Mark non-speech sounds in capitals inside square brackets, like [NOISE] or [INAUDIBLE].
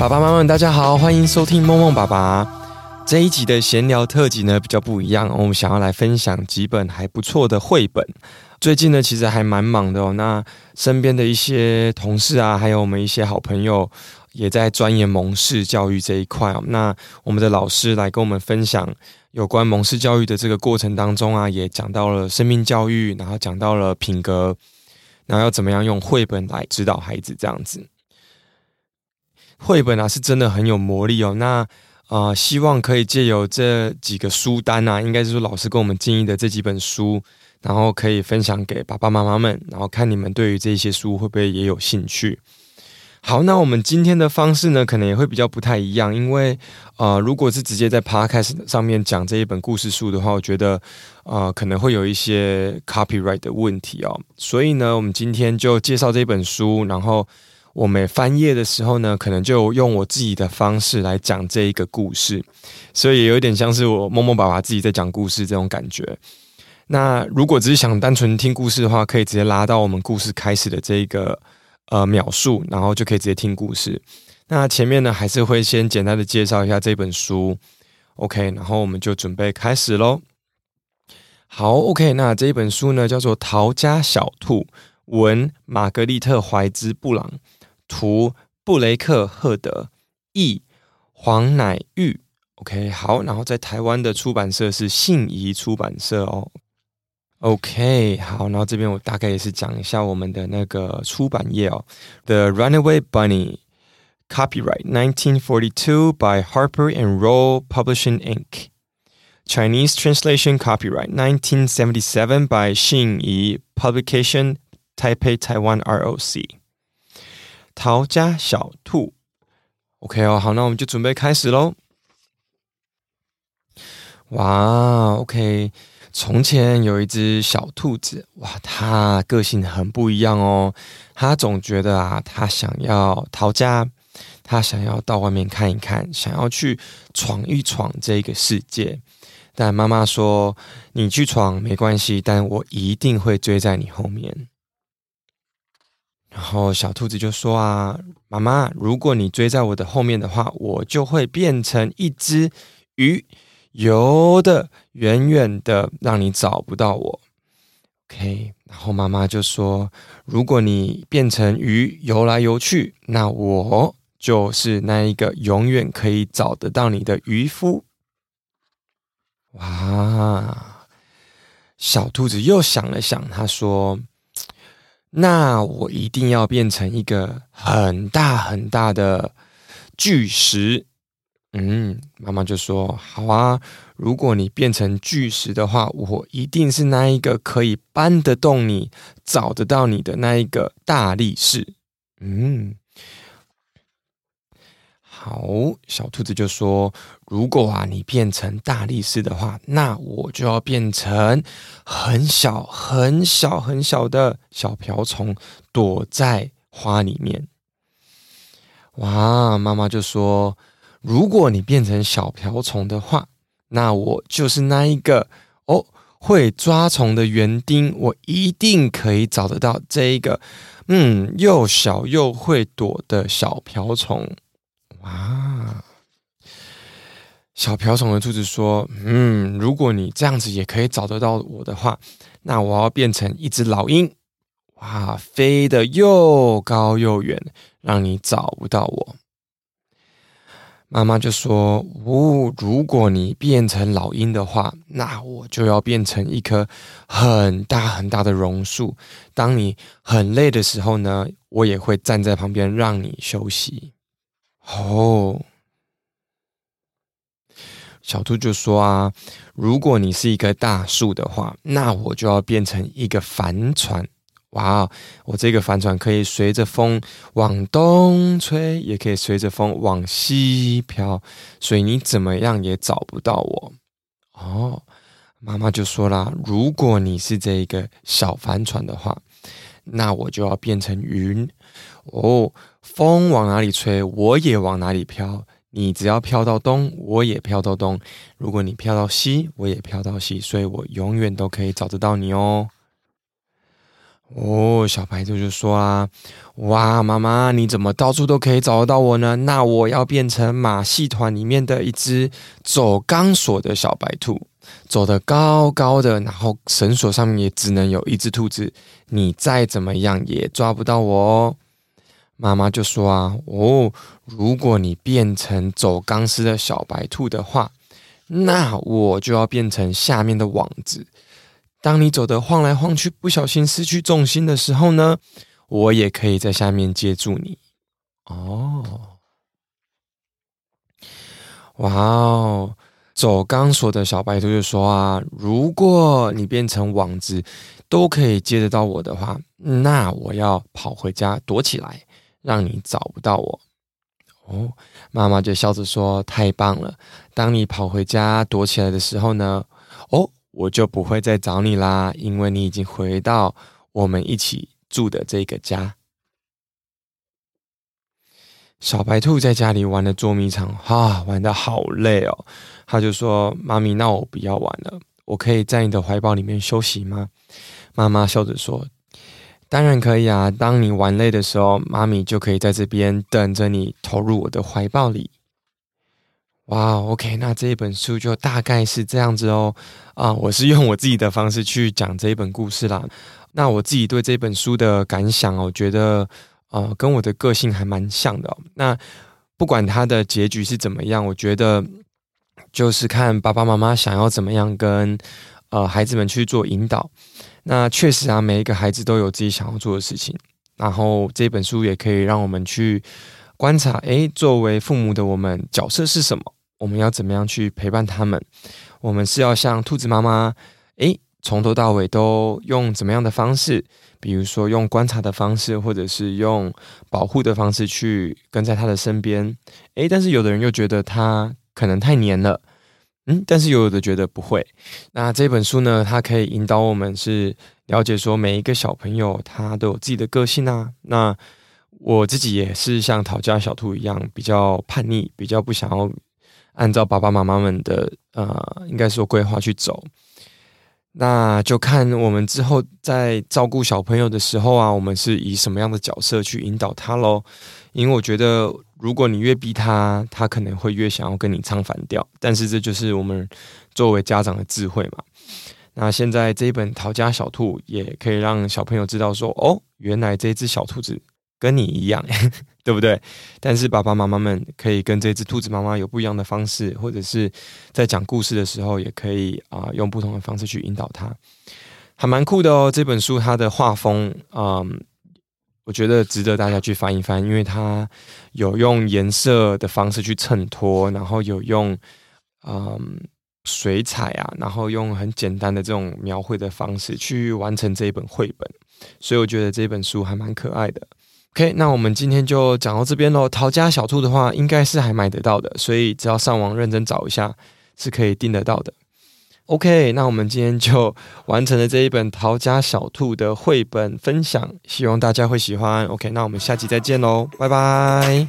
爸爸妈妈，大家好，欢迎收听梦梦爸爸这一集的闲聊特辑呢，比较不一样，我们想要来分享几本还不错的绘本。最近呢，其实还蛮忙的哦。那身边的一些同事啊，还有我们一些好朋友，也在钻研蒙氏教育这一块哦。那我们的老师来跟我们分享有关蒙氏教育的这个过程当中啊，也讲到了生命教育，然后讲到了品格，然后要怎么样用绘本来指导孩子这样子。绘本啊，是真的很有魔力哦。那啊、呃，希望可以借由这几个书单啊，应该是说老师跟我们建议的这几本书，然后可以分享给爸爸妈妈们，然后看你们对于这些书会不会也有兴趣。好，那我们今天的方式呢，可能也会比较不太一样，因为呃，如果是直接在 Podcast 上面讲这一本故事书的话，我觉得呃可能会有一些 copyright 的问题哦。所以呢，我们今天就介绍这本书，然后。我每翻页的时候呢，可能就用我自己的方式来讲这一个故事，所以也有点像是我梦梦爸爸自己在讲故事这种感觉。那如果只是想单纯听故事的话，可以直接拉到我们故事开始的这一个呃描述，然后就可以直接听故事。那前面呢，还是会先简单的介绍一下这本书，OK，然后我们就准备开始喽。好，OK，那这一本书呢叫做《逃家小兔》，文玛格丽特怀兹布朗。图布雷克赫德，译黄乃玉。OK，好，然后在台湾的出版社是信谊出版社哦。OK，好，然后这边我大概也是讲一下我们的那个出版业哦。The Runaway Bunny, Copyright 1942 by Harper and Row Publishing Inc. Chinese translation Copyright 1977 by 信谊 Publication Taipei Taiwan ROC。逃家小兔，OK 哦，好，那我们就准备开始喽。哇，OK，从前有一只小兔子，哇，它个性很不一样哦。它总觉得啊，它想要逃家，它想要到外面看一看，想要去闯一闯这个世界。但妈妈说：“你去闯没关系，但我一定会追在你后面。”然后小兔子就说：“啊，妈妈，如果你追在我的后面的话，我就会变成一只鱼，游的远远的，让你找不到我。”OK。然后妈妈就说：“如果你变成鱼游来游去，那我就是那一个永远可以找得到你的渔夫。”哇！小兔子又想了想，他说。那我一定要变成一个很大很大的巨石。嗯，妈妈就说：“好啊，如果你变成巨石的话，我一定是那一个可以搬得动你、找得到你的那一个大力士。”嗯。好，小兔子就说：“如果啊，你变成大力士的话，那我就要变成很小、很小、很小的小瓢虫，躲在花里面。”哇，妈妈就说：“如果你变成小瓢虫的话，那我就是那一个哦，会抓虫的园丁，我一定可以找得到这一个，嗯，又小又会躲的小瓢虫。”哇！小瓢虫的兔子说：“嗯，如果你这样子也可以找得到我的话，那我要变成一只老鹰，哇，飞得又高又远，让你找不到我。”妈妈就说：“哦，如果你变成老鹰的话，那我就要变成一棵很大很大的榕树。当你很累的时候呢，我也会站在旁边让你休息。”哦，小兔就说啊，如果你是一棵大树的话，那我就要变成一个帆船。哇哦，我这个帆船可以随着风往东吹，也可以随着风往西飘，所以你怎么样也找不到我。哦，妈妈就说啦，如果你是这一个小帆船的话，那我就要变成云。哦。风往哪里吹，我也往哪里飘。你只要飘到东，我也飘到东；如果你飘到西，我也飘到西。所以我永远都可以找得到你哦。哦，小白兔就说啊：“哇，妈妈，你怎么到处都可以找得到我呢？那我要变成马戏团里面的一只走钢索的小白兔，走得高高的，然后绳索上面也只能有一只兔子，你再怎么样也抓不到我哦。”妈妈就说啊：“哦，如果你变成走钢丝的小白兔的话，那我就要变成下面的网子。”当你走得晃来晃去，不小心失去重心的时候呢，我也可以在下面接住你。哦，哇哦！走钢索的小白兔就说啊，如果你变成网子，都可以接得到我的话，那我要跑回家躲起来，让你找不到我。哦，妈妈就笑着说：“太棒了！当你跑回家躲起来的时候呢，哦。”我就不会再找你啦，因为你已经回到我们一起住的这个家。小白兔在家里玩的捉迷藏，哈、啊，玩得好累哦。他就说：“妈咪，那我不要玩了，我可以在你的怀抱里面休息吗？”妈妈笑着说：“当然可以啊，当你玩累的时候，妈咪就可以在这边等着你投入我的怀抱里。”哇，OK，那这一本书就大概是这样子哦。啊，我是用我自己的方式去讲这一本故事啦。那我自己对这本书的感想，我觉得呃，跟我的个性还蛮像的。那不管它的结局是怎么样，我觉得就是看爸爸妈妈想要怎么样跟呃孩子们去做引导。那确实啊，每一个孩子都有自己想要做的事情。然后这本书也可以让我们去观察，诶，作为父母的我们角色是什么？我们要怎么样去陪伴他们？我们是要像兔子妈妈，诶，从头到尾都用怎么样的方式？比如说用观察的方式，或者是用保护的方式去跟在他的身边。诶，但是有的人又觉得他可能太黏了，嗯，但是有的觉得不会。那这本书呢，它可以引导我们是了解说每一个小朋友他都有自己的个性啊。那我自己也是像讨价小兔一样，比较叛逆，比较不想要。按照爸爸妈妈们的呃，应该说规划去走，那就看我们之后在照顾小朋友的时候啊，我们是以什么样的角色去引导他喽？因为我觉得，如果你越逼他，他可能会越想要跟你唱反调。但是这就是我们作为家长的智慧嘛。那现在这一本《逃家小兔》也可以让小朋友知道说，哦，原来这只小兔子。跟你一样，[LAUGHS] 对不对？但是爸爸妈妈们可以跟这只兔子妈妈有不一样的方式，或者是在讲故事的时候，也可以啊、用不同的方式去引导它，还蛮酷的哦。这本书它的画风，嗯，我觉得值得大家去翻一翻，因为它有用颜色的方式去衬托，然后有用嗯水彩啊，然后用很简单的这种描绘的方式去完成这一本绘本，所以我觉得这本书还蛮可爱的。OK，那我们今天就讲到这边喽。逃家小兔的话，应该是还买得到的，所以只要上网认真找一下，是可以订得到的。OK，那我们今天就 [LAUGHS] 完成了这一本逃家小兔的绘本分享，希望大家会喜欢。OK，那我们下期再见喽，拜拜。